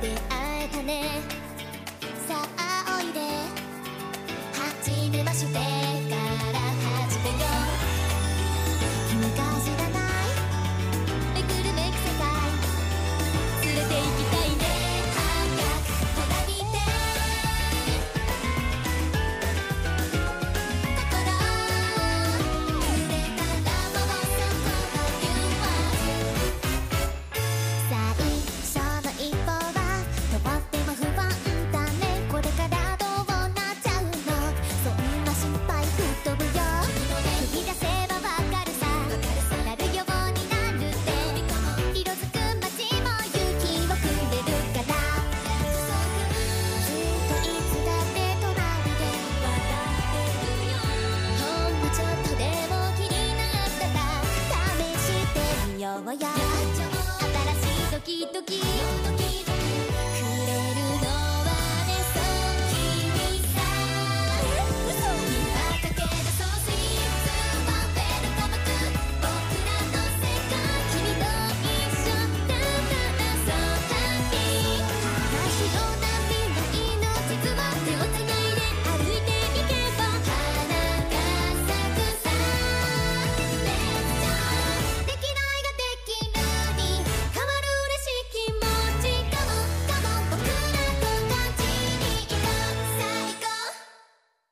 出会えたね。ようよ新しいドキドキ